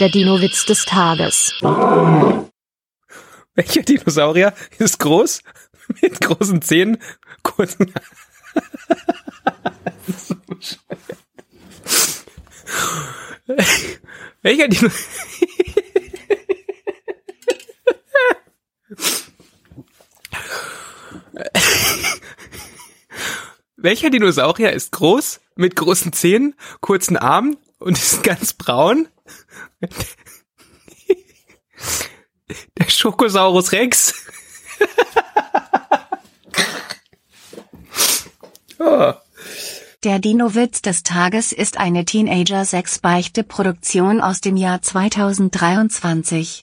Der Dino-Witz des Tages. Welcher Dinosaurier ist groß, mit großen Zähnen, kurzen... So. Welcher Dino... Welcher Dinosaurier ist groß, mit großen Zähnen, kurzen Armen und ist ganz braun? Der Schokosaurus Rex. oh. Der Dino-Witz des Tages ist eine Teenager-6-Beichte-Produktion aus dem Jahr 2023.